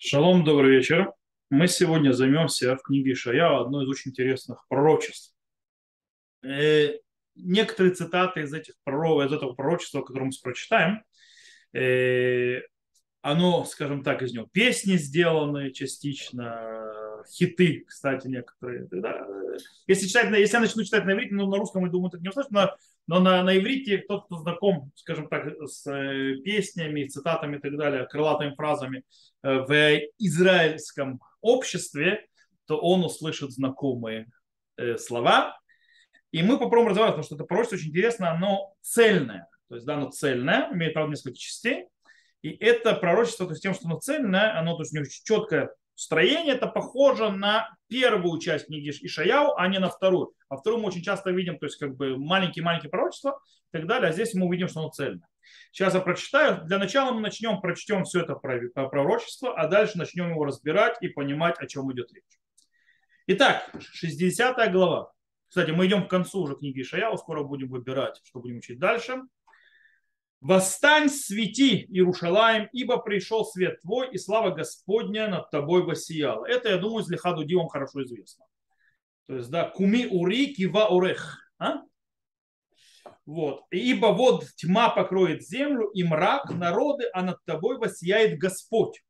Шалом, добрый вечер. Мы сегодня займемся в книге Ишая одной из очень интересных пророчеств. Э, некоторые цитаты из этих пророков, из этого пророчества, которое мы прочитаем, э, оно, скажем так, из него песни сделаны частично, хиты, кстати, некоторые. Да? Если, читать, если я начну читать на иврите, ну, на русском, я думаю, это не услышно, но, но на, на иврите тот, кто знаком, скажем так, с э, песнями, цитатами и так далее, крылатыми фразами э, в израильском обществе, то он услышит знакомые э, слова. И мы попробуем разобраться, потому что это пророчество очень интересно, оно цельное. То есть, да, оно цельное, имеет, правда, несколько частей. И это пророчество, то есть тем, что оно цельное, оно то есть, у него четкое строение, это похоже на первую часть книги Ишаяу, а не на вторую. А вторую мы очень часто видим, то есть как бы маленькие-маленькие пророчества и так далее, а здесь мы увидим, что оно цельное. Сейчас я прочитаю. Для начала мы начнем, прочтем все это пророчество, а дальше начнем его разбирать и понимать, о чем идет речь. Итак, 60 глава. Кстати, мы идем к концу уже книги Ишаяу, скоро будем выбирать, что будем учить дальше. Восстань, свети, Иерушалаем, ибо пришел свет твой, и слава Господня над тобой воссияла. Это, я думаю, из Лихадуди вам хорошо известно. То есть, да, куми ури кива урех. А? Вот. Ибо вот тьма покроет землю, и мрак народы, а над тобой воссияет Господь.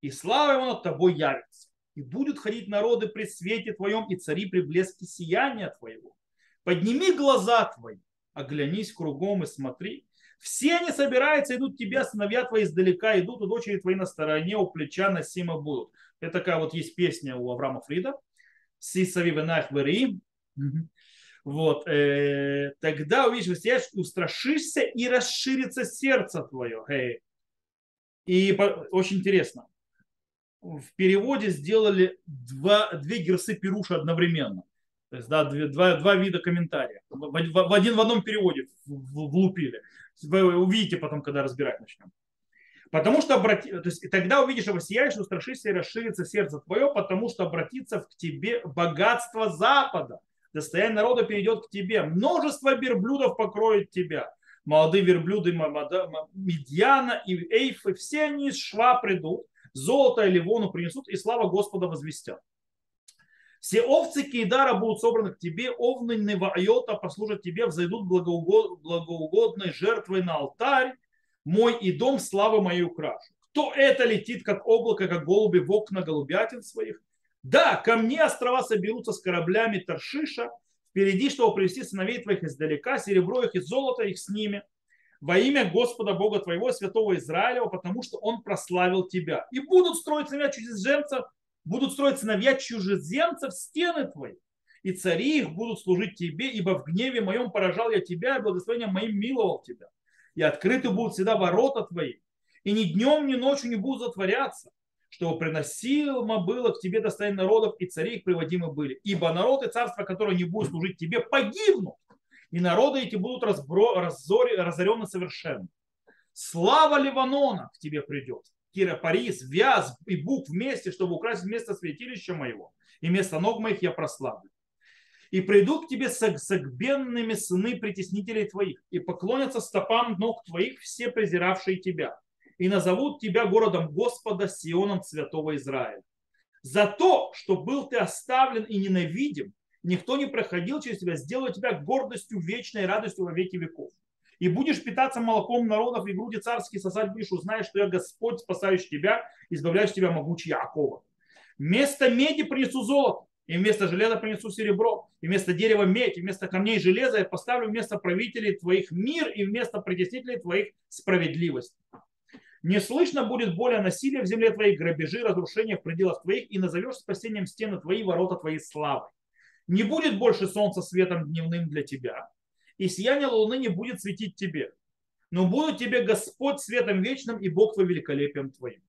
И слава его над тобой явится. И будут ходить народы при свете твоем, и цари при блеске сияния твоего. Подними глаза твои, оглянись кругом и смотри, все они собираются, идут тебе, сыновья твои издалека, идут у дочери твои на стороне, у плеча носимо будут. Это такая вот есть песня у Авраама Фрида. Сисави венах вери. Вот. Э, тогда увидишь, устрашишься и расширится сердце твое. Hey. И по, очень интересно. В переводе сделали два, две герсы Перуша одновременно. То есть, да, два, два вида комментария. В, в, в один в одном переводе влупили. Вы увидите потом, когда разбирать начнем. Потому что обрати... то есть, тогда увидишь его сияешь, устрашишься и расширится сердце твое, потому что обратится к тебе богатство Запада. Достояние народа перейдет к тебе. Множество верблюдов покроет тебя. Молодые верблюды Медьяна и Эйфы, все они из шва придут, золото и ливону принесут, и слава Господа возвестят. Все овцы Кейдара будут собраны к тебе, овны Невайота послужат тебе, взойдут благоугодной жертвой на алтарь, мой и дом славы моей украшу. Кто это летит, как облако, как голуби в окна голубятин своих? Да, ко мне острова соберутся с кораблями Таршиша, впереди, чтобы привести сыновей твоих издалека, серебро их и золото их с ними, во имя Господа Бога твоего, святого Израилева, потому что Он прославил тебя. И будут строить сыновья чужеземцев будут строить сыновья чужеземцев стены твои, и цари их будут служить тебе, ибо в гневе моем поражал я тебя, и благословением моим миловал тебя. И открыты будут всегда ворота твои, и ни днем, ни ночью не будут затворяться, чтобы приносимо было к тебе достояние народов, и цари их приводимы были. Ибо народ и царство, которое не будет служить тебе, погибнут, и народы эти будут разбро, разорены совершенно. Слава Ливанона к тебе придет, Киропарис, Вяз и Бук вместе, чтобы украсить место святилища моего, и место ног моих я прославлю. И придут к тебе согбенными сыны притеснителей твоих, и поклонятся стопам ног твоих все презиравшие тебя, и назовут тебя городом Господа Сионом Святого Израиля. За то, что был ты оставлен и ненавидим, никто не проходил через тебя, сделаю тебя гордостью вечной радостью во веки веков и будешь питаться молоком народов и груди царские сосать будешь, узнаешь, что я Господь, спасающий тебя, избавляющий тебя могучий Якова. Вместо меди принесу золото, и вместо железа принесу серебро, и вместо дерева медь, и вместо камней железа я поставлю вместо правителей твоих мир, и вместо притеснителей твоих справедливость. Не слышно будет более насилия в земле твоей, грабежи, разрушения в пределах твоих, и назовешь спасением стены твои ворота твоей славы. Не будет больше солнца светом дневным для тебя, и сияние луны не будет светить тебе. Но будет тебе Господь светом вечным и Бог твой великолепием твоим.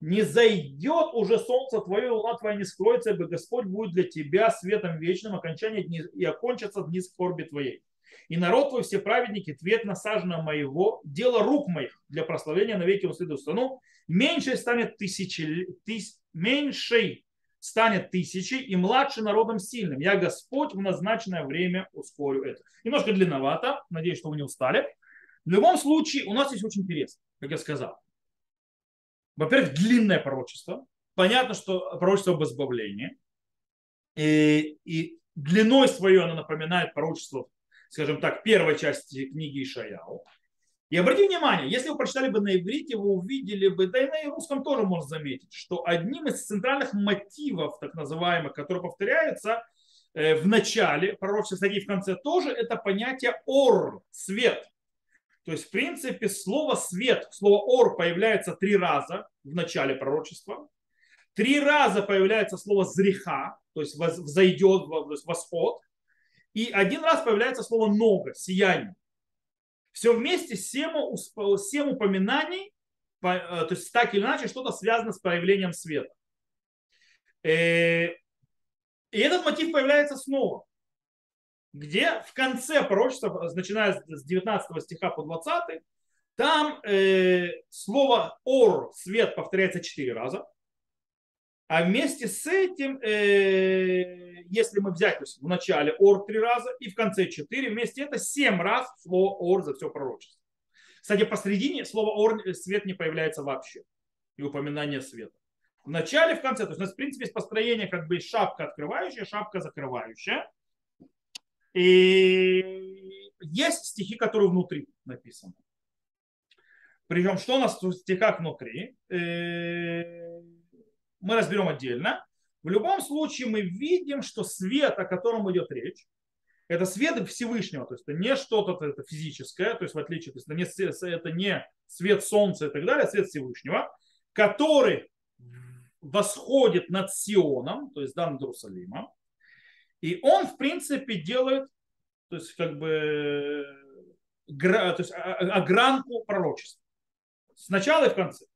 Не зайдет уже солнце твое, и луна твоя не скроется, ибо Господь будет для тебя светом вечным, окончание дни, и окончатся дни скорби твоей. И народ твой, все праведники, твет насажено моего, дело рук моих для прославления навеки уследует страну, меньше станет тысячи, тыс, меньшей станет тысячей и младший народом сильным. Я Господь в назначенное время ускорю это. Немножко длинновато, надеюсь, что вы не устали. В любом случае, у нас есть очень интересно, как я сказал. во-первых, длинное пророчество. Понятно, что пророчество об избавлении. И, и длиной своей оно напоминает пророчество, скажем так, первой части книги Ишаяу. И обратите внимание, если вы прочитали бы на иврите, вы увидели бы, да и на русском тоже можно заметить, что одним из центральных мотивов, так называемых, которые повторяются э, в начале пророчества, кстати, и в конце тоже, это понятие ор, свет. То есть, в принципе, слово свет, слово ор появляется три раза в начале пророчества. Три раза появляется слово зриха, то есть взойдет, восход. И один раз появляется слово нога, сияние. Все вместе семь, семь упоминаний, э, то есть так или иначе что-то связано с проявлением света. Э, и этот мотив появляется снова, где в конце пророчества, начиная с 19 стиха по 20, там э, слово «ор», свет, повторяется четыре раза. А вместе с этим, э, если мы взять то есть в начале ор три раза и в конце четыре, вместе это семь раз слово ор за все пророчество. Кстати, посредине слово ор э, свет не появляется вообще. И упоминание света. В начале, в конце. То есть у нас, в принципе, есть построение как бы шапка открывающая, шапка закрывающая. И есть стихи, которые внутри написаны. Причем, что у нас в стихах внутри? Мы разберем отдельно. В любом случае мы видим, что свет, о котором идет речь, это свет Всевышнего, то есть это не что-то это физическое, то есть в отличие, то есть это не, это не свет солнца и так далее, а свет Всевышнего, который восходит над Сионом, то есть да, над Иерусалимом, и он, в принципе, делает, то есть как бы, то есть огранку пророчества. Сначала и в конце.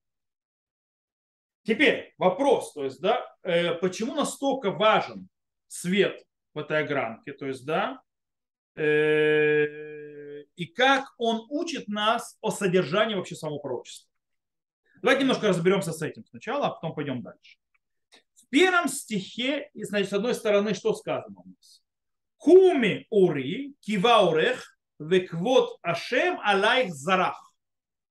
Теперь вопрос, то есть, да, э, почему настолько важен свет в этой огранке, то есть, да, э, и как он учит нас о содержании вообще самого пророчества. Давайте немножко разберемся с этим сначала, а потом пойдем дальше. В первом стихе, значит, с одной стороны, что сказано у нас? Куми ури киваурех веквот ашем алайх зарах.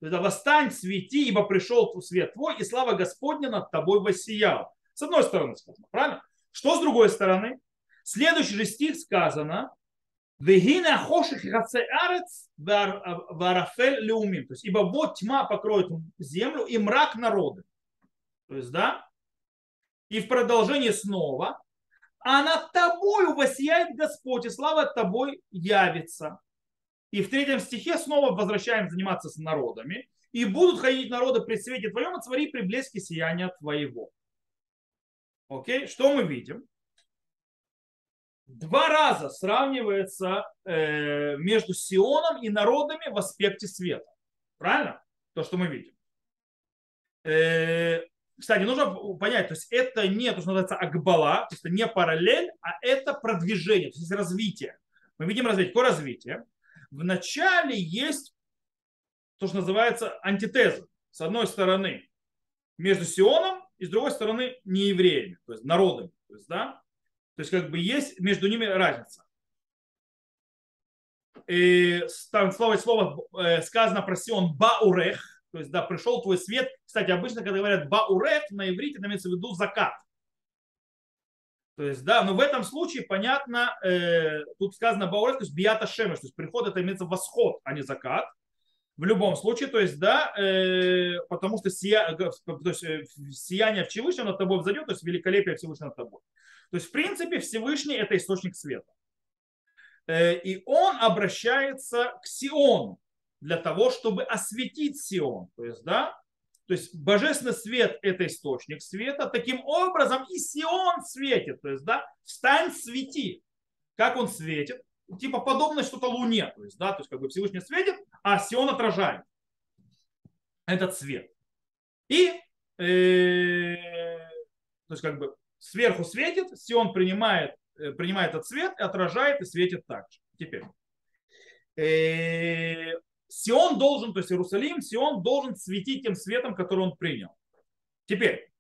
Тогда восстань, свети, ибо пришел свет твой, и слава Господня над тобой воссиял. С одной стороны сказано, правильно? Что с другой стороны? Следующий же стих сказано, Вегина хоших арец варафель леумим. То есть, ибо вот тьма покроет землю и мрак народы. То есть, да? И в продолжении снова, а над тобою воссияет Господь, и слава тобой явится. И в третьем стихе снова возвращаем заниматься с народами. И будут ходить народы при свете твоем, отвори при блеске сияния твоего. Окей, что мы видим? Два раза сравнивается э, между Сионом и народами в аспекте света. Правильно? То, что мы видим. Э, кстати, нужно понять, то есть это не то, что называется акбала, то есть это не параллель, а это продвижение, то есть развитие. Мы видим развитие. Какое развитие? В начале есть то, что называется антитеза. С одной стороны между Сионом и с другой стороны неевреями, то есть народами. То есть, да? то есть как бы есть между ними разница. И там слово, слово э, сказано про Сион Баурех, то есть да, пришел твой свет. Кстати, обычно, когда говорят Баурех на иврите, имеется в виду закат. То есть, да, но в этом случае, понятно, э, тут сказано Баурет, то есть Бията Шемеш, то есть приход это имеется восход, а не закат. В любом случае, то есть, да, э, потому что сия, то есть, э, сияние Всевышнего над тобой взойдет, то есть великолепие Всевышнего над тобой. То есть, в принципе, Всевышний это источник света. Э, и он обращается к Сиону для того, чтобы осветить Сион. То есть, да, то есть божественный свет – это источник света. Таким образом и Сион светит. То есть, да, встань, свети. Как он светит? Типа подобно что-то Луне. То есть, да, то есть как бы Всевышний светит, а Сион отражает этот свет. И э, то есть как бы сверху светит, Сион принимает, э, принимает этот свет, отражает и светит также. Теперь. Э, Сион должен, то есть Иерусалим, Сион должен светить тем светом, который он принял. Теперь,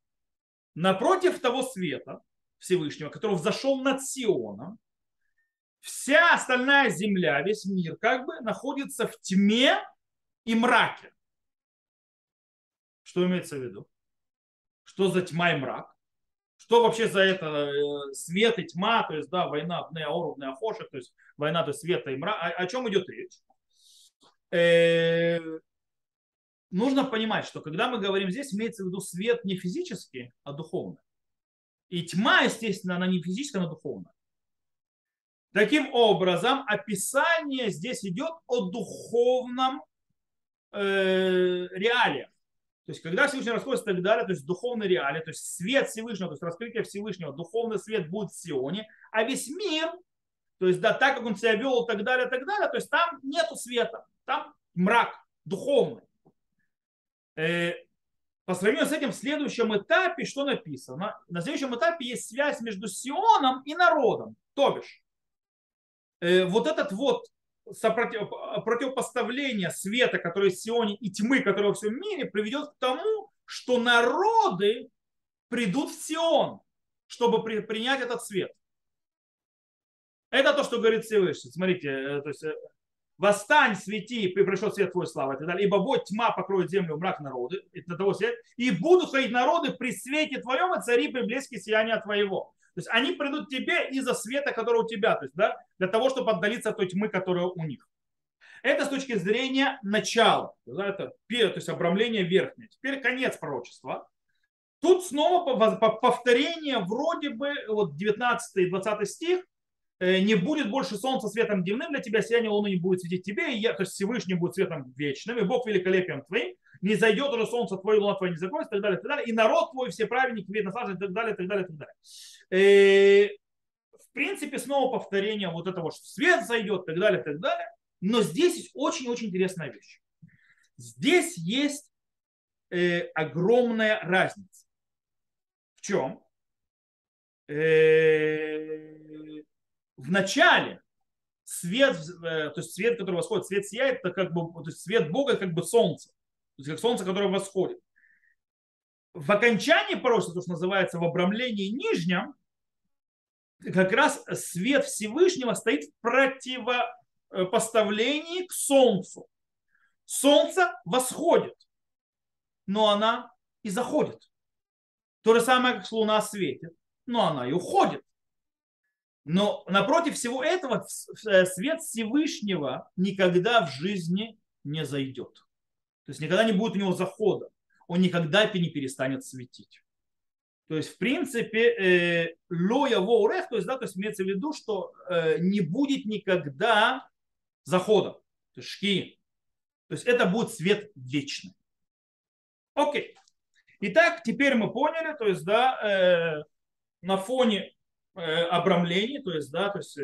напротив того света Всевышнего, который взошел над Сионом, вся остальная земля, весь мир как бы находится в тьме и мраке. Что имеется в виду? что за тьма и мрак, что вообще за это э, свет и тьма, то есть, да, война Неаору, Неахоша, то есть война до света и мрака. О, о чем идет речь? Э, нужно понимать, что когда мы говорим здесь, имеется в виду свет не физический, а духовный. И тьма, естественно, она не физическая, она духовная. Таким образом, описание здесь идет о духовном э, реалиях. То есть, когда Всевышний расходится и так далее, то есть духовный реалии, то есть свет Всевышнего, то есть раскрытие Всевышнего, духовный свет будет в Сионе, а весь мир, то есть, да, так как он себя вел и так далее, и так далее, то есть там нету света, там мрак духовный. Э, по сравнению с этим в следующем этапе, что написано? На следующем этапе есть связь между Сионом и народом. То бишь, э, вот этот вот сопротив, противопоставление света, который в Сионе, и тьмы, которая во всем мире, приведет к тому, что народы придут в Сион, чтобы при, принять этот свет. Это то, что говорит Всевышний. Смотрите, э, то есть, восстань, свети, пришел свет твой слава и так далее. Ибо вот тьма покроет землю, мрак народы, это того свет, и будут ходить народы при свете твоем, и цари при блеске сияния твоего. То есть они придут к тебе из-за света, который у тебя, то есть, да, для того, чтобы отдалиться от той тьмы, которая у них. Это с точки зрения начала, да, это то есть обрамление верхнее. Теперь конец пророчества. Тут снова повторение вроде бы, вот 19 и 20 стих, не будет больше солнца светом дневным для тебя, сияние луны не будет светить тебе, и я, то есть Всевышний будет светом вечным, и Бог великолепием твоим, не зайдет уже солнце твое, луна твоя не законится, и так далее, и так далее. И народ твой, все праведники, вид наслаждения, и так далее, и так далее, и так далее. И, э, в принципе, снова повторение вот этого, что свет зайдет, и так далее, и так далее. Но здесь есть очень-очень интересная вещь. Здесь есть э, огромная разница. В чем? Э, в начале свет, э, то есть свет, который восходит, свет сияет, это как бы, то есть свет Бога как бы солнце есть как солнце, которое восходит. В окончании пророчества, то, что называется в обрамлении нижнем, как раз свет Всевышнего стоит в противопоставлении к солнцу. Солнце восходит, но она и заходит. То же самое, как луна светит, но она и уходит. Но напротив всего этого свет Всевышнего никогда в жизни не зайдет. То есть никогда не будет у него захода. Он никогда не перестанет светить. То есть, в принципе, лоя воурех, то есть, да, то есть имеется в виду, что э, не будет никогда захода, то есть шки. То есть это будет свет вечный. Окей. Итак, теперь мы поняли, то есть, да, э, на фоне э, обрамлений, то есть, да, то есть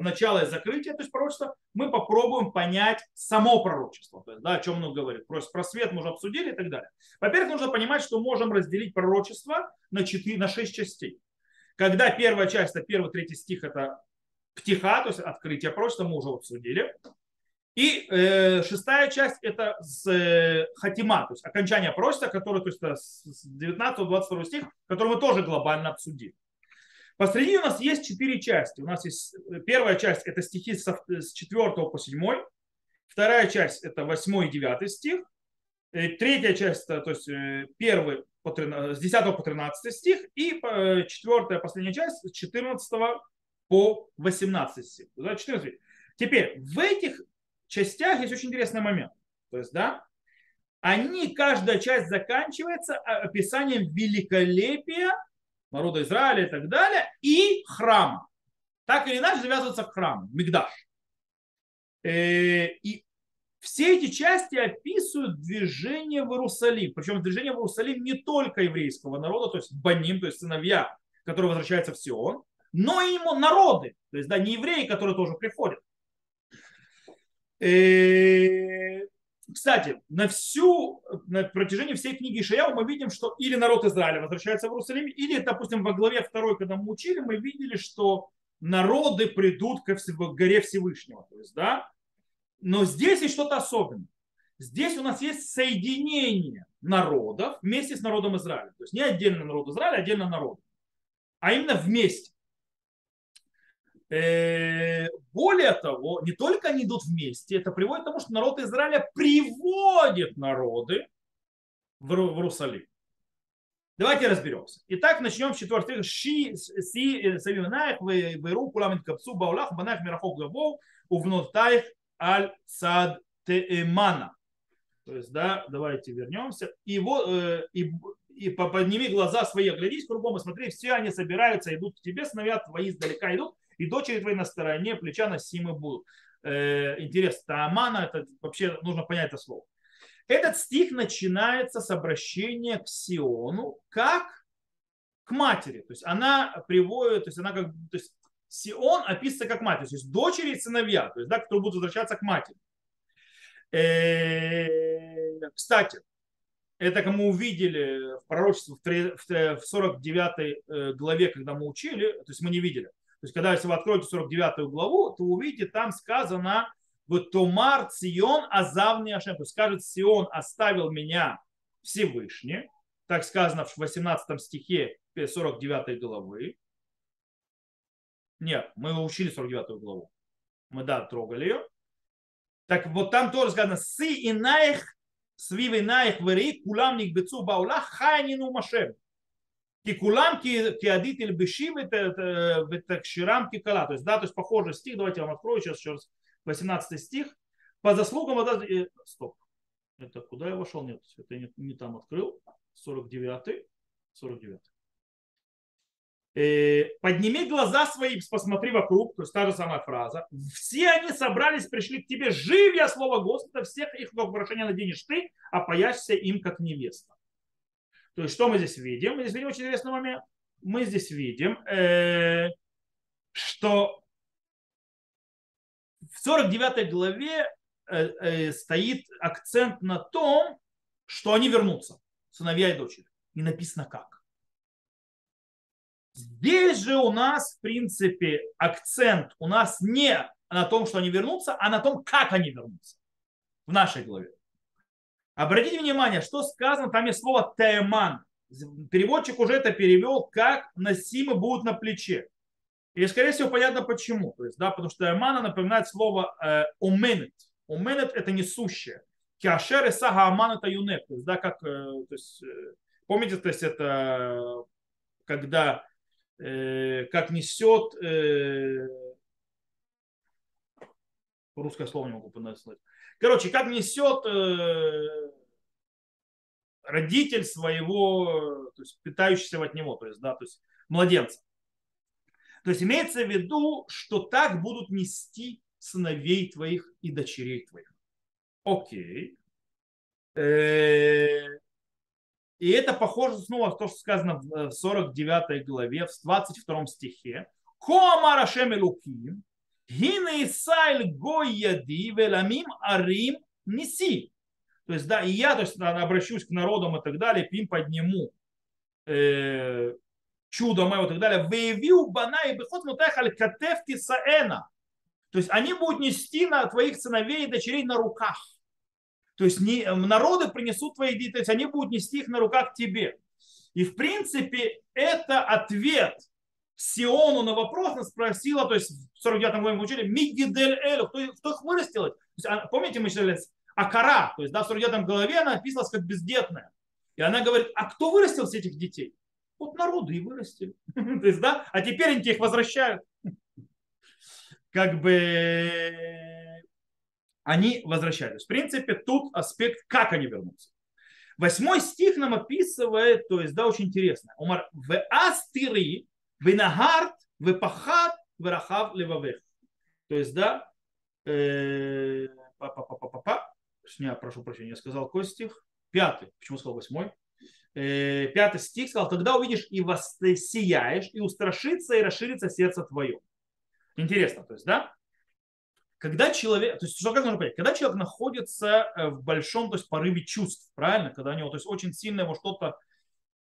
начало и закрытие, то есть пророчество, мы попробуем понять само пророчество, то есть, да, о чем оно говорит. Просто про свет мы уже обсудили и так далее. Во-первых, нужно понимать, что можем разделить пророчество на, 4, на 6 частей. Когда первая часть, это первый, третий стих, это птиха, то есть открытие пророчества, мы уже обсудили. И э, шестая часть это с э, хатима, то есть окончание пророчества, которое то есть, с 19-22 стих, который мы тоже глобально обсудили. Посреди у нас есть четыре части. У нас есть э, первая часть это стихи с 4 по 7, вторая часть это 8 и 9 стих, э, третья часть, то есть э, первый с 10 по 13 стих и четвертая последняя часть с 14 по 18 стих. 14. Теперь в этих частях есть очень интересный момент. То есть, да, они, каждая часть заканчивается описанием великолепия народа Израиля и так далее, и храма. Так или иначе завязывается к храму, Мигдаш. Э, и все эти части описывают движение в Иерусалим. Причем движение в Иерусалим не только еврейского народа, то есть баним, то есть сыновья, которые возвращаются в Сион, но и ему народы, то есть да, не евреи, которые тоже приходят. Э, кстати, на всю, на протяжении всей книги Ишаяу мы видим, что или народ Израиля возвращается в Иерусалим, или, допустим, во главе второй, когда мы учили, мы видели, что народы придут к горе Всевышнего. То есть, да? Но здесь есть что-то особенное. Здесь у нас есть соединение народов вместе с народом Израиля. То есть не отдельно народ Израиля, а отдельно народ. А именно вместе. Э, более того, не только они идут вместе, это приводит к тому, что народ Израиля приводит народы в Иерусалим. Давайте разберемся. Итак, начнем с четвертого. Ши, си, савинаях, вейру, куламит капсу, баулах, банах, мирахок, габов, увнутаих, аль сад теэмана. То есть, да, давайте вернемся. И, вот, э, и, и подними глаза свои, оглядись кругом и смотри, все они собираются, идут к тебе, сыновья твои издалека идут, и дочери твои на стороне, плеча носимы будут. Э, интересно, таамана, это вообще нужно понять это слово. Этот стих начинается с обращения к Сиону как к матери. То есть она приводит, то есть она как то есть Сион описывается как мать, то есть дочери и сыновья, то есть, да, которые будут возвращаться к матери. Э, кстати, это мы увидели в пророчестве в 49 э, главе, когда мы учили, то есть мы не видели. То есть, когда если вы откроете 49 главу, то увидите, там сказано, вот Томар Сион Азавни Ашем. То есть скажет, Сион оставил меня Всевышний. Так сказано в 18 стихе 49 главы. Нет, мы учили 49 главу. Мы, да, трогали ее. Так вот там тоже сказано, сы и наих, свив и наих вери, кулам бецу баула, хайнину машем. И кулам киадит или бешим ветакширам кикала. То есть, да, то есть похожий стих. Давайте я вам открою сейчас еще раз. 18 стих. По заслугам... Вода... Э, стоп. Это куда я вошел? Нет, это не, не там открыл. 49 49 э, подними глаза свои, посмотри вокруг, то есть та же самая фраза. Все они собрались, пришли к тебе, жив я слово Господа, всех их в украшение наденешь ты, а пояшься им, как невеста. То есть что мы здесь видим? Мы здесь видим очень интересный момент. Мы здесь видим, э, что в 49 главе э, э, стоит акцент на том, что они вернутся, сыновья и дочери. Не написано как. Здесь же у нас, в принципе, акцент у нас не на том, что они вернутся, а на том, как они вернутся в нашей главе. Обратите внимание, что сказано, там есть слово «таэман». Переводчик уже это перевел, как носимы будут на плече. И, скорее всего, понятно почему. То есть, да, потому что Эмана напоминает слово э, оменет. Оменет – это несущее. Киашер и сага аман – это юнет. То есть, да, как, э, то есть, э, помните, то есть, это когда э, как несет э, русское слово не могу понять. Короче, как несет э, родитель своего, то есть питающийся от него, то есть, да, то есть младенца. То есть имеется в виду, что так будут нести сыновей твоих и дочерей твоих. Окей. Э, и это похоже снова на то, что сказано в 49 главе, в 22 стихе. Элуким, Гине Исайль Гой Яди, Веламим Арим Неси. То есть, да, и я, то есть, обращусь к народам и так далее, им подниму э, чудо мое и так далее. Выявил бана и бихот мутахаль катев тисаэна. То есть они будут нести на твоих сыновей и дочерей на руках. То есть не, народы принесут твои дети, то есть они будут нести их на руках тебе. И в принципе это ответ Сиону на вопрос, спросила, то есть в 49 главе мы учили, Мигидель Элю, кто, кто их вырастил? То есть, а, помните, мы читали Акара, то есть да, в 49 главе она описывалась как бездетная. И она говорит, а кто вырастил всех этих детей? Вот народы и вырастили. То есть, да, а теперь они их возвращают. Как бы они возвращались. В принципе, тут аспект, как они вернутся. Восьмой стих нам описывает, то есть, да, очень интересно. Умар, в астири, в нагарт, в пахат, в рахав левавех. То есть, да, э, па па па па па прошу прощения, я сказал какой стих? Пятый. Почему сказал восьмой? Э, пятый стих сказал, тогда увидишь и воссияешь, и устрашится, и расширится сердце твое. Интересно, то есть, да? Когда человек, то есть, что как нужно понять? Когда человек находится э, в большом, то есть, порыве чувств, правильно? Когда у него, то есть, очень сильно его что-то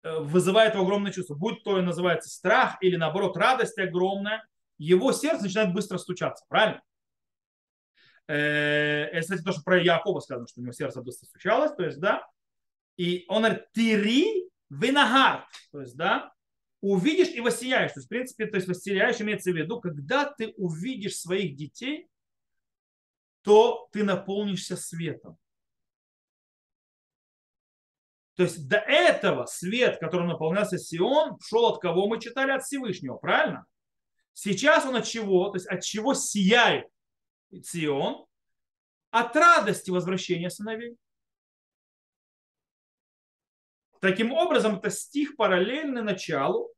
вызывает его огромное чувство, будь то и называется страх или наоборот радость огромная, его сердце начинает быстро стучаться, правильно? Это, кстати, то, что про Якова сказано, что у него сердце быстро стучалось, то есть, да, и он говорит, тири винагард. То есть, да, увидишь и воссияешь. То есть, в принципе, то есть воссияешь имеется в виду, когда ты увидишь своих детей, то ты наполнишься светом. То есть до этого свет, которым наполнялся Сион, шел от кого мы читали? От Всевышнего, правильно? Сейчас он от чего? То есть от чего сияет Сион? От радости возвращения сыновей. Таким образом, это стих параллельный началу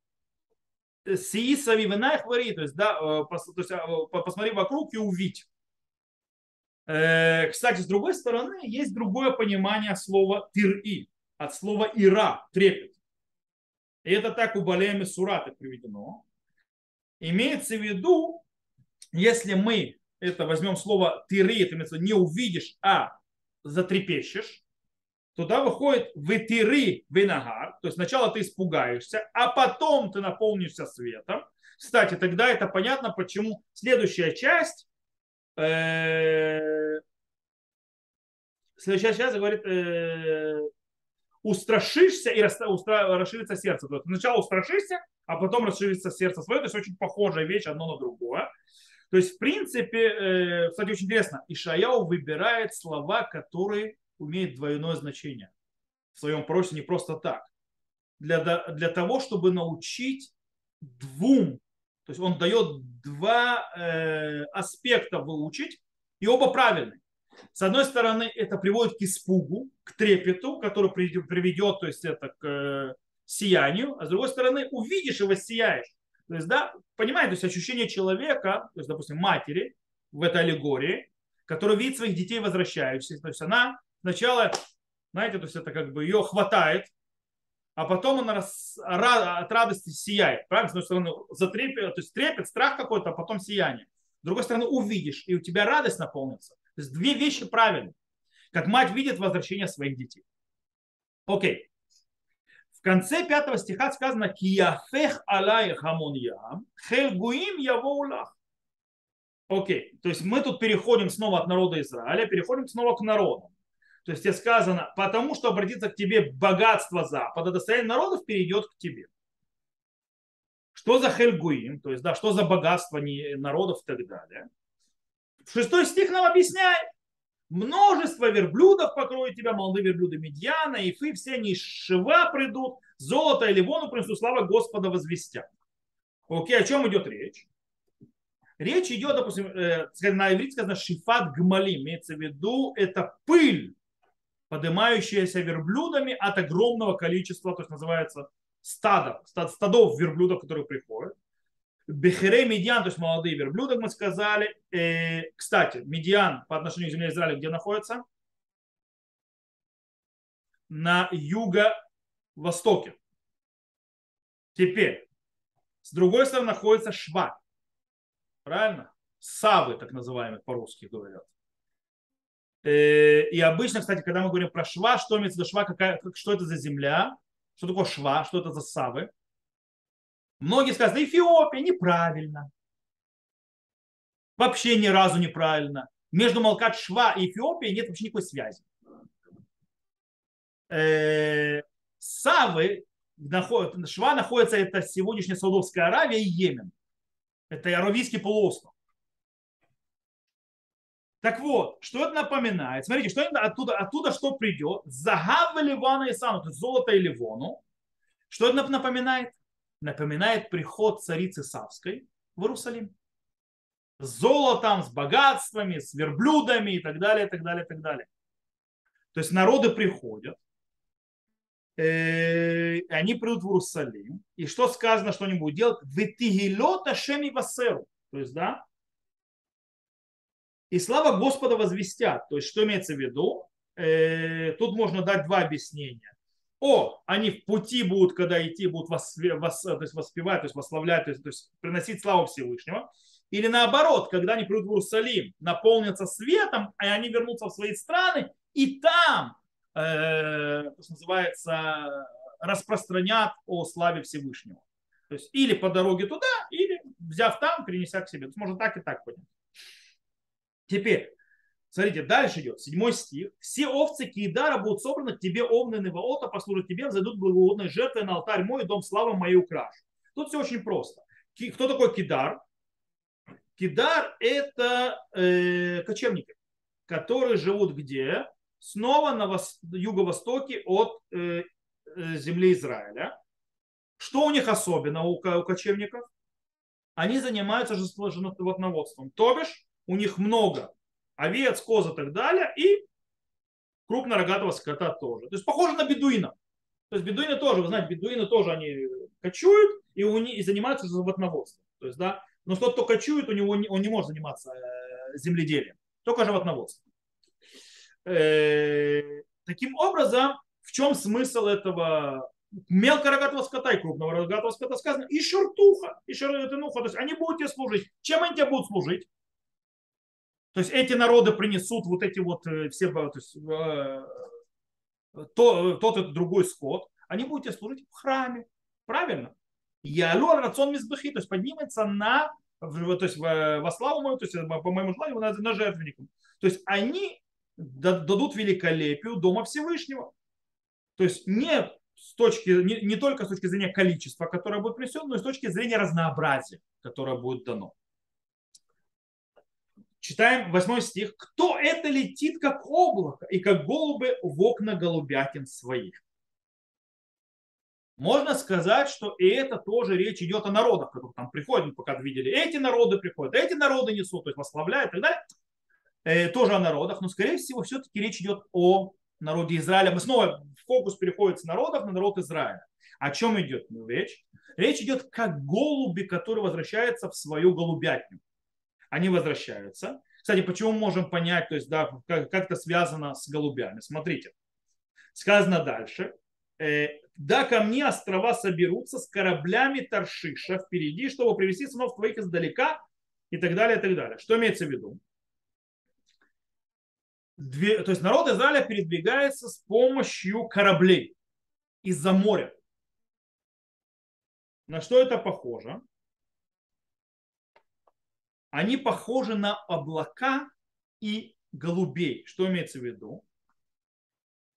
Сииса вина хвари, то есть, да, э, то есть, а, посмотри вокруг и увидь. Э, кстати, с другой стороны, есть другое понимание слова тир-и, от слова ира, трепет. И это так у Балеями Сураты приведено. Имеется в виду, если мы это возьмем слово тиры, это имеется не увидишь, а затрепещешь, туда выходит вытиры винагар, то есть сначала ты испугаешься, а потом ты наполнишься светом. Кстати, тогда это понятно, почему следующая часть, э, следующая часть говорит, э, устрашишься и расширится сердце. То есть сначала устрашишься, а потом расширится сердце свое. То есть очень похожая вещь одно на другое. То есть, в принципе, э, кстати, очень интересно, Ишаяу выбирает слова, которые имеет двойное значение в своем пророке не просто так. Для, для того, чтобы научить двум, то есть он дает два э, аспекта выучить, и оба правильные. С одной стороны, это приводит к испугу, к трепету, который приведет, то есть это к э, сиянию, а с другой стороны, увидишь и воссияешь. То есть, да, понимаете, то есть ощущение человека, то есть, допустим, матери в этой аллегории, которая видит своих детей возвращающихся, то есть она сначала, знаете, то есть это как бы ее хватает, а потом она от радости сияет. Правильно? С одной стороны, затрепет, то есть трепет, страх какой-то, а потом сияние. С другой стороны, увидишь, и у тебя радость наполнится. То есть две вещи правильные. Как мать видит возвращение своих детей. Окей. В конце пятого стиха сказано «Кияфех алай хамон ям, хельгуим яво Окей, то есть мы тут переходим снова от народа Израиля, переходим снова к народу. То есть тебе сказано, потому что обратиться к тебе богатство Запада, достояние народов перейдет к тебе. Что за хельгуим, то есть, да, что за богатство народов и так далее. Шестой стих нам объясняет. Множество верблюдов покроет тебя, молодые верблюды Медьяна, и фы, все они шива придут, золото или вону принесут, слава Господа возвестят. Окей, о чем идет речь? Речь идет, допустим, э, на иврите сказано шифат гмали, имеется в виду, это пыль поднимающаяся верблюдами от огромного количества, то есть называется стадо, стад, стадов верблюдов, которые приходят. Бехере медиан, то есть молодые верблюды, мы сказали. Э, кстати, медиан по отношению к земле Израиля где находится? На юго-востоке. Теперь, с другой стороны находится Шва. Правильно? Савы, так называемые, по-русски говорят. Э, и обычно, кстати, когда мы говорим про шва, что имеется в виду шва, какая, что это за земля, что такое шва, что это за савы. Многие сказали, Эфиопия, неправильно. Вообще ни разу неправильно. Между Малкат Шва и Эфиопией нет вообще никакой связи. Э, Савы, Шва находится, это сегодняшняя Саудовская Аравия и Йемен. Это Аравийский полуостров. Так вот, что это напоминает? Смотрите, что оттуда, оттуда что придет? Загав Ливана и Сану, то есть золото и Ливону. Что это напоминает? Напоминает приход царицы Савской в Иерусалим. С золотом, с богатствами, с верблюдами и так далее, и так далее, и так далее. То есть народы приходят, э, они придут в Иерусалим. И что сказано, что они будут делать? Ветигилота шеми васеру. То есть, да, и слава Господа возвестят. То есть, что имеется в виду? Э, тут можно дать два объяснения. О, они в пути будут, когда идти, будут вос, вос, то есть воспевать, то есть восславлять, то есть, то есть приносить славу Всевышнего. Или наоборот, когда они придут в Иерусалим, наполнятся светом, и они вернутся в свои страны, и там, э, что называется, распространят о славе Всевышнего. То есть или по дороге туда, или взяв там, принеся к себе. То есть можно так и так понять. Теперь, смотрите, дальше идет, седьмой стих. Все овцы Киидара будут собраны к тебе, овны Неваота, послужат тебе, зайдут благоводной жертвы на алтарь мой, дом славы мою украшу. Тут все очень просто. Кто такой Кидар? Кидар – это э, кочевники, которые живут где? снова на вос- юго-востоке от э, э, земли Израиля. Что у них особенно у, у кочевников? Они занимаются животноводством. То бишь у них много овец, коз и так далее, и крупнорогатого скота тоже. То есть похоже на бедуинов. То есть бедуины тоже, вы знаете, бедуины тоже они кочуют и, у них, и занимаются животноводством. То есть, да, но тот, кто кочует, у него не, он не может заниматься э, земледелием, только животноводством. Э, таким образом, в чем смысл этого мелкорогатого скота и крупного рогатого скота сказано? И шертуха, и шертуха. То есть они будут тебе служить. Чем они тебе будут служить? То есть эти народы принесут вот эти вот э, все, то есть, э, то, тот и другой скот, они будут тебе служить в храме. Правильно? Ялу рацион мизбахи, то есть поднимется на, то есть во, славу мою, то есть по моему желанию на, на жертвенником. То есть они да- дадут великолепию Дома Всевышнего. То есть не с точки, не, не только с точки зрения количества, которое будет принесено, но и с точки зрения разнообразия, которое будет дано. Читаем восьмой стих. Кто это летит, как облако, и как голубы в окна голубятин своих? Можно сказать, что и это тоже речь идет о народах, которые там приходят, пока видели. Эти народы приходят, эти народы несут, то есть восславляют и так далее. Э, тоже о народах, но скорее всего все-таки речь идет о народе Израиля. Мы снова фокус переходит с народов на народ Израиля. О чем идет речь? Речь идет как голуби, которые возвращаются в свою голубятню. Они возвращаются. Кстати, почему мы можем понять, то есть, да, как, как это связано с голубями? Смотрите, сказано дальше. Э, да, ко мне острова соберутся с кораблями Таршиша впереди, чтобы привести сынов твоих издалека и так далее, и так далее. Что имеется в виду? Две, то есть народ Израиля передвигается с помощью кораблей из-за моря. На что это похоже? Они похожи на облака и голубей. Что имеется в виду?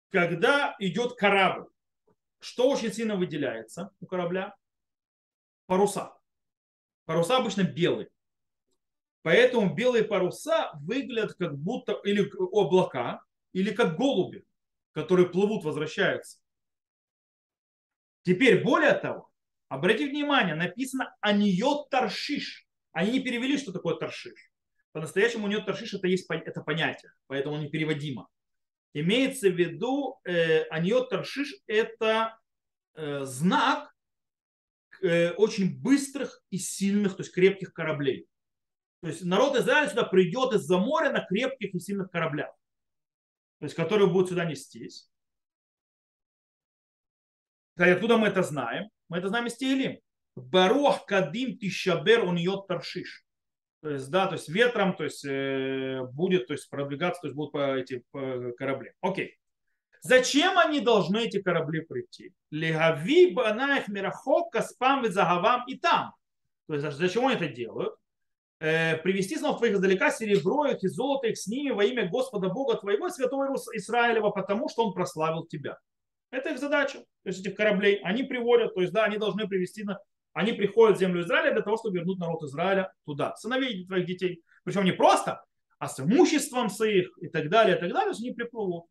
Когда идет корабль, что очень сильно выделяется у корабля? Паруса. Паруса обычно белые. Поэтому белые паруса выглядят как будто или облака, или как голуби, которые плывут, возвращаются. Теперь, более того, обратите внимание, написано «Аниот Таршиш». Они не перевели, что такое Таршиш. По-настоящему у нее Таршиш это есть это понятие, поэтому он непереводимо. Имеется в виду, э, Аниот Таршиш это э, знак э, очень быстрых и сильных, то есть крепких кораблей. То есть народ Израиля сюда придет из-за моря на крепких и сильных кораблях, то есть которые будут сюда нестись. И откуда мы это знаем? Мы это знаем из Тиилим. Баруах кадим тишабер он йот таршиш. То есть, да, то есть ветром, то есть э, будет, то есть продвигаться, то есть будут по эти по корабли. Окей. Зачем они должны эти корабли прийти? Легави банаих мирахок каспам загавам и там. То есть зачем они это делают? Э, привести снова твоих издалека серебро их и золото их с ними во имя Господа Бога твоего, святого Израилева, потому что он прославил тебя. Это их задача. То есть этих кораблей они приводят, то есть да, они должны привести на, они приходят в землю Израиля для того, чтобы вернуть народ Израиля туда. Сыновей твоих детей. Причем не просто, а с имуществом своих и так далее, и так далее, они приплывут.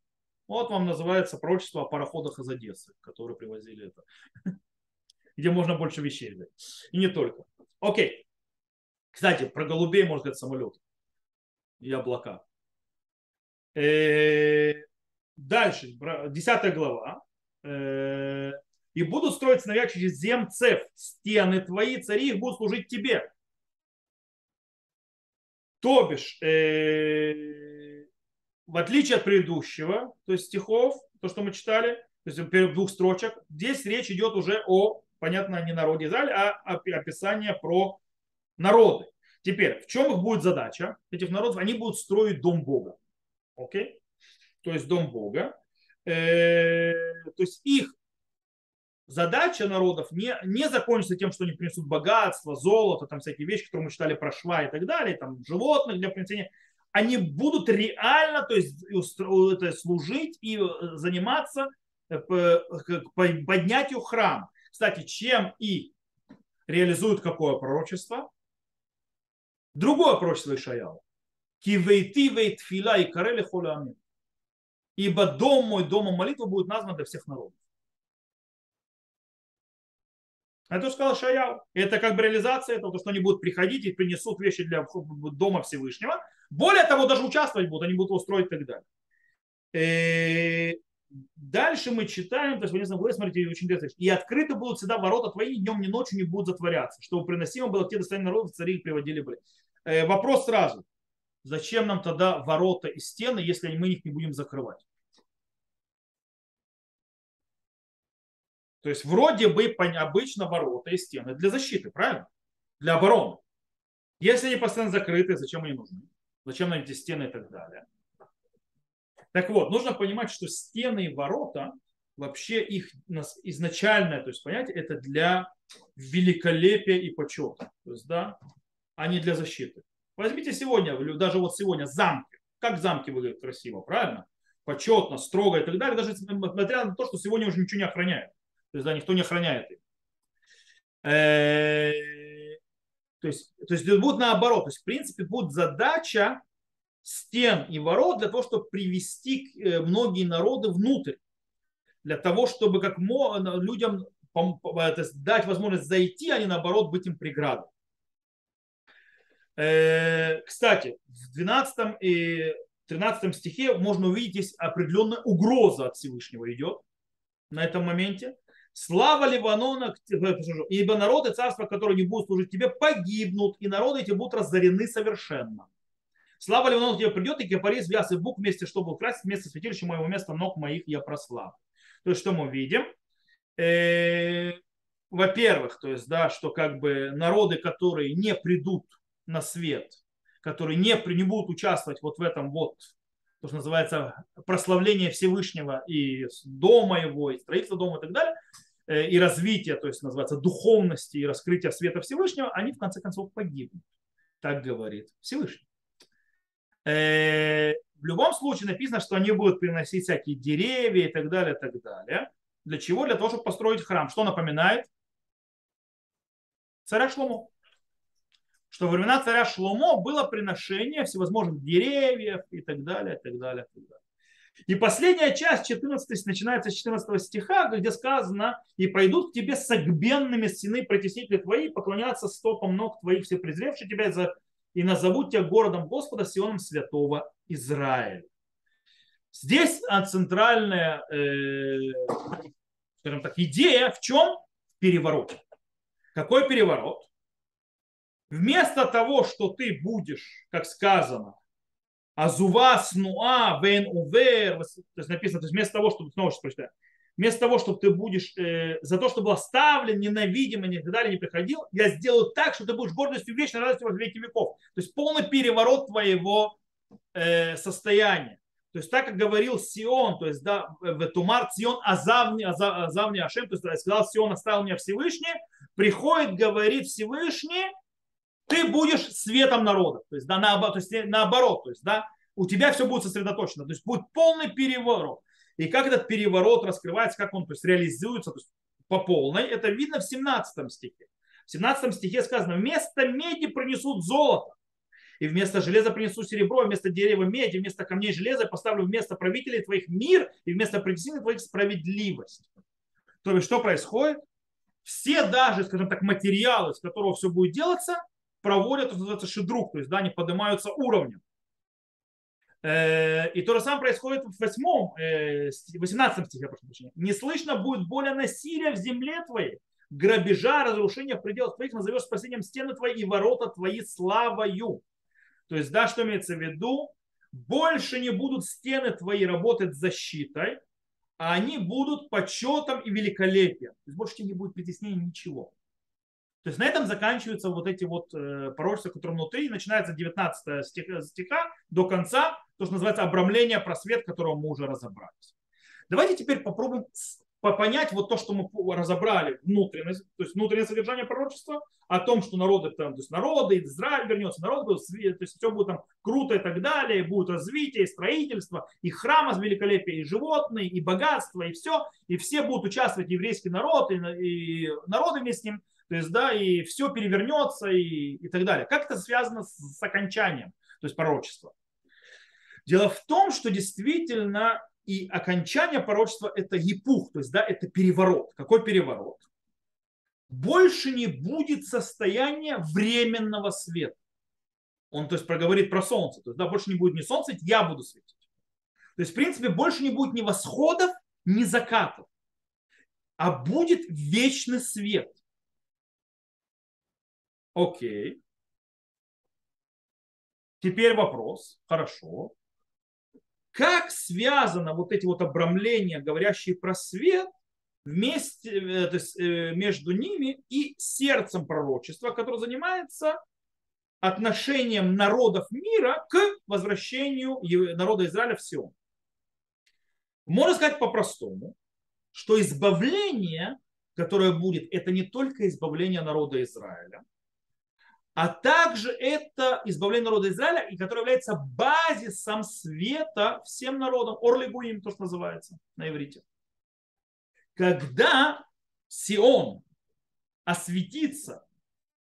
Вот вам называется пророчество о пароходах из Одессы, которые привозили это. Где можно больше вещей взять. И не только. Окей. Kстати, про голубей можно сказать самолет и облака. Дальше, десятая глава. И будут строить сыновья земцев, стены твои, цари их будут служить тебе. То бишь, э, в отличие от предыдущего, то есть стихов, то, что мы читали, то есть первых двух строчек, здесь речь идет уже о, понятно, не народе Израиля, а описание про народы. Теперь, в чем их будет задача этих народов? Они будут строить дом Бога. Окей? То есть дом Бога. Э, то есть их задача народов не, не закончится тем, что они принесут богатство, золото, там всякие вещи, которые мы читали про шва и так далее, там животных для принесения. Они будут реально то есть, это, служить и заниматься поднятию храма. Кстати, чем и реализуют какое пророчество? Другое пророчество Ишаяла. Кивейти вейтфила и карели холамин. ибо дом мой, домом молитвы будет назван для всех народов. Это сказал Шаял. Это как бы реализация этого, то, что они будут приходить и принесут вещи для дома Всевышнего. Более того, даже участвовать будут, они будут устроить и так далее. И э, дальше мы читаем, то есть в 11 главе, смотрите, очень интересно. И открыты будут всегда ворота твои, днем, ни ночью не будут затворяться, чтобы приносимо было те достояния народов, цари их приводили были. Э, вопрос сразу. Зачем нам тогда ворота и стены, если мы их не будем закрывать? То есть вроде бы обычно ворота и стены для защиты, правильно? Для обороны. Если они постоянно закрыты, зачем они нужны? Зачем нам эти стены и так далее? Так вот, нужно понимать, что стены и ворота, вообще их изначальное то есть понятие, это для великолепия и почета. То есть, да, а не для защиты. Возьмите сегодня, даже вот сегодня замки. Как замки выглядят красиво, правильно? Почетно, строго и так далее. Даже несмотря на то, что сегодня уже ничего не охраняет. То есть, да, никто не охраняет их. Э, то есть, то есть будет наоборот. То есть, в принципе, будет задача стен и ворот для того, чтобы привести э, многие народы внутрь. Для того, чтобы как людям дать возможность зайти, а не наоборот быть им преградой. Э, кстати, в 12 и 13 стихе можно увидеть, здесь определенная угроза от Всевышнего идет на этом моменте. Слава Ливанона, ибо народ и царство, которые не будут служить тебе, погибнут, и народы эти будут разорены совершенно. Слава Ливанона тебе придет, и кипарис вяз и бук вместе, чтобы украсть место святилища моего места ног моих я прослав. То есть, что мы видим? Э, во-первых, то есть, да, что как бы народы, которые не придут на свет, которые не, не будут участвовать вот в этом вот, то, что называется прославление Всевышнего и дома его, и строительство дома и так далее, и развития, то есть называется духовности и раскрытия света Всевышнего, они в конце концов погибнут. Так говорит Всевышний. Э, в любом случае написано, что они будут приносить всякие деревья и так далее, и так далее. Для чего? Для того, чтобы построить храм. Что напоминает? Царя Шломо. Что во времена царя Шломо было приношение всевозможных деревьев и так далее, и так далее, и так далее. И последняя часть 14 начинается с 14 стиха, где сказано, и пойдут к тебе согбенными стены протеснители твои, поклоняться стопам ног твоих, все презревшие тебя, и назовут тебя городом Господа, Сионом святого Израиля. Здесь центральная, э, скажем так, идея в чем? В перевороте. Какой переворот? Вместо того, что ты будешь, как сказано, Азува, снуа, вен увер, то есть написано, то есть вместо того, чтобы, снова сейчас прочитаю, вместо того, чтобы ты будешь э, за то, что был оставлен, ненавидим и так далее, не приходил, я сделаю так, что ты будешь гордостью вечной радостью во веки веков. То есть полный переворот твоего э, состояния. То есть так, как говорил Сион, то есть да, в Тумар Сион Азавни, Азавни Ашем, то есть сказал Сион, оставил меня Всевышний, приходит, говорит Всевышний, ты будешь светом народа. То есть, да, наоборот, то есть, наоборот, то есть, да, у тебя все будет сосредоточено. То есть будет полный переворот. И как этот переворот раскрывается, как он то есть, реализуется то есть, по полной, это видно в 17 стихе. В 17 стихе сказано, вместо меди принесут золото, и вместо железа принесу серебро, вместо дерева медь, и вместо камней железа поставлю вместо правителей твоих мир, и вместо притеснений твоих справедливость. То есть что происходит? Все даже, скажем так, материалы, с которого все будет делаться, проводят, что называется, шедрук, то есть да, они поднимаются уровнем. Э, и то же самое происходит в 8, 18 э, стихе, прошу прощения. Не слышно будет более насилия в земле твоей, грабежа, разрушения в пределах твоих, назовешь спасением стены твои и ворота твои славою. То есть, да, что имеется в виду? Больше не будут стены твои работать защитой, а они будут почетом и великолепием. То есть больше тебе не будет притеснения ничего. То есть на этом заканчиваются вот эти вот э, пророчества, которые внутри, начинается 19 стиха, стиха до конца, то, что называется обрамление, просвет, которого мы уже разобрались. Давайте теперь попробуем понять вот то, что мы разобрали, внутреннее, то есть внутреннее содержание пророчества, о том, что народы, там, то есть народы, Израиль вернется, народ будет, то есть все будет там круто и так далее, и будет развитие, и строительство, и храма с великолепием, и животные, и богатство, и все, и все будут участвовать, еврейский народ, и, и народы вместе с ним, то есть, да, и все перевернется и, и так далее. Как это связано с, с окончанием, то есть пророчества? Дело в том, что действительно и окончание пророчества это епух, то есть да, это переворот. Какой переворот? Больше не будет состояния временного света. Он то есть проговорит про солнце. То есть да, больше не будет ни солнца, я буду светить. То есть, в принципе, больше не будет ни восходов, ни закатов, а будет вечный свет. Окей. Теперь вопрос. Хорошо. Как связано вот эти вот обрамления, говорящие про свет, вместе, э, то есть, э, между ними и сердцем пророчества, которое занимается отношением народов мира к возвращению народа Израиля в Сион. Можно сказать по-простому, что избавление, которое будет, это не только избавление народа Израиля, а также это избавление народа Израиля, и которое является базисом света всем народам, Орлигуим, то, что называется на иврите. Когда Сион осветится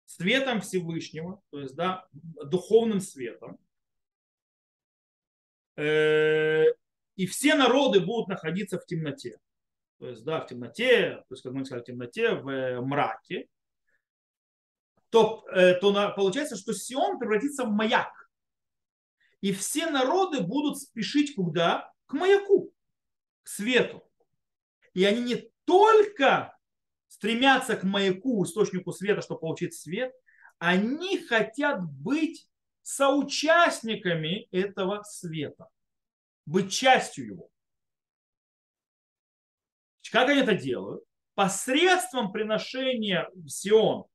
светом Всевышнего, то есть да, духовным светом, э, и все народы будут находиться в темноте. То есть, да, в темноте, то есть, как мы сказали, в темноте, в э, мраке, то, э, то получается, что Сион превратится в маяк. И все народы будут спешить куда? К маяку, к свету. И они не только стремятся к маяку, источнику света, чтобы получить свет, они хотят быть соучастниками этого света быть частью его. Как они это делают? Посредством приношения в Сион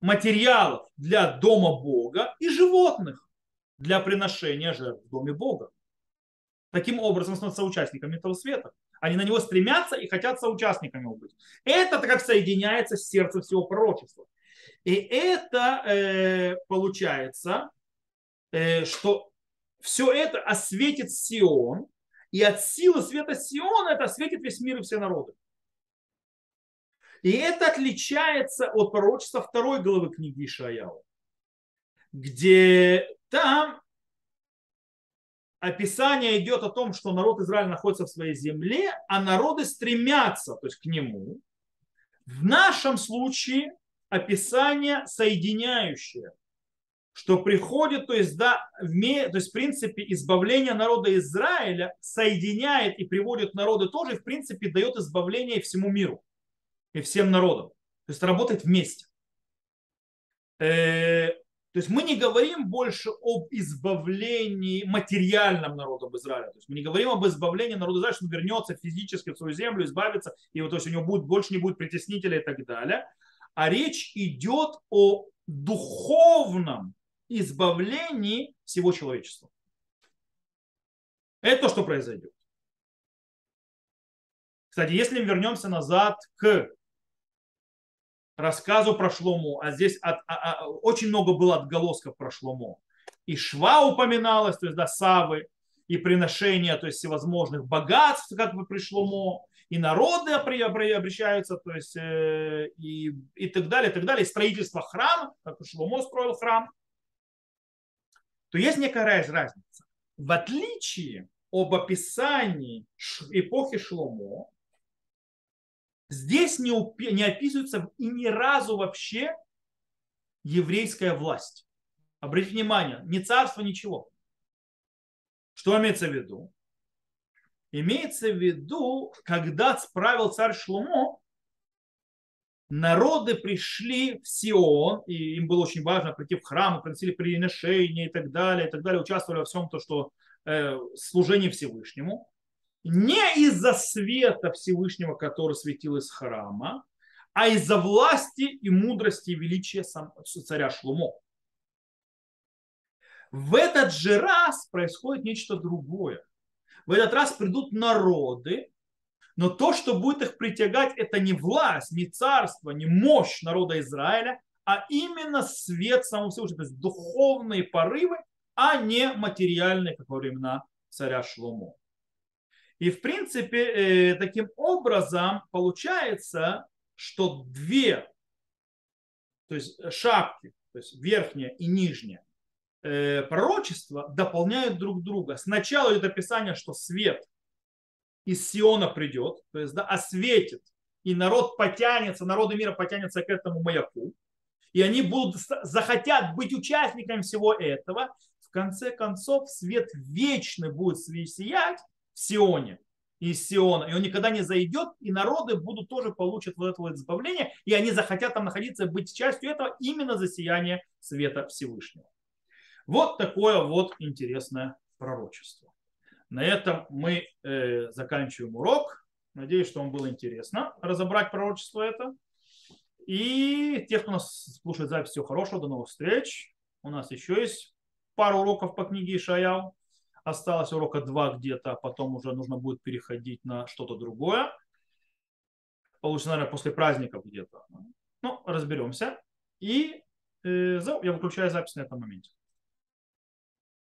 материалов для дома Бога и животных для приношения жертв в доме Бога. Таким образом становятся соучастниками этого света. Они на него стремятся и хотят соучастниками быть. Это как соединяется с сердцем всего пророчества. И это э, получается, э, что все это осветит Сион, и от силы света Сиона это осветит весь мир и все народы. И это отличается от пророчества второй главы книги Ишаяу, где там описание идет о том, что народ Израиля находится в своей земле, а народы стремятся то есть, к нему. В нашем случае описание соединяющее – что приходит, то есть, да, вме, то есть, в принципе, избавление народа Израиля соединяет и приводит народы тоже, в принципе, дает избавление всему миру и всем народам. То есть, работает вместе. Э, то есть, мы не говорим больше об избавлении материальном народа Израиля. То есть, мы не говорим об избавлении народа Израиля, что он вернется физически в свою землю, избавится, и вот, то есть, у него будет, больше не будет притеснителя и так далее. А речь идет о духовном избавлении всего человечества. Это то, что произойдет. Кстати, если мы вернемся назад к рассказу про Шлому, а здесь от, а, а, очень много было отголосков про Шлому. И Шва упоминалась, то есть да, Савы, и приношения, то есть всевозможных богатств, как бы при Шлому, и народы обращаются, то есть э, и, и так далее, и так далее, и строительство храма, как Шломо строил храм – то есть некая разница. В отличие об описании эпохи Шломо, здесь не, не описывается и ни разу вообще еврейская власть. Обратите внимание, не царство, ничего. Что имеется в виду? Имеется в виду, когда справил царь Шломо, народы пришли в Сион, и им было очень важно прийти в храм, приносили приношения и так далее, и так далее, участвовали во всем то, что э, служение Всевышнему, не из-за света Всевышнего, который светил из храма, а из-за власти и мудрости и величия сам, царя Шлумо. В этот же раз происходит нечто другое. В этот раз придут народы, но то, что будет их притягать, это не власть, не царство, не мощь народа Израиля, а именно свет самого Всевышнего, то есть духовные порывы, а не материальные, как во времена царя Шломо. И в принципе, э, таким образом получается, что две, то есть шапки, то есть верхняя и нижняя, э, пророчества дополняют друг друга. Сначала идет описание, что свет из Сиона придет, то есть да, осветит, и народ потянется, народы мира потянется к этому маяку, и они будут, захотят быть участниками всего этого, в конце концов свет вечный будет сиять в Сионе, из Сиона, и он никогда не зайдет, и народы будут тоже получат вот это вот избавление, и они захотят там находиться, быть частью этого именно за сияние света Всевышнего. Вот такое вот интересное пророчество. На этом мы э, заканчиваем урок. Надеюсь, что вам было интересно разобрать пророчество это. И тех, кто нас слушает запись, всего хорошего, до новых встреч. У нас еще есть пару уроков по книге Ишаял. Осталось урока два где-то, а потом уже нужно будет переходить на что-то другое. Получится, наверное, после праздников где-то. Ну, разберемся. И э, я выключаю запись на этом моменте.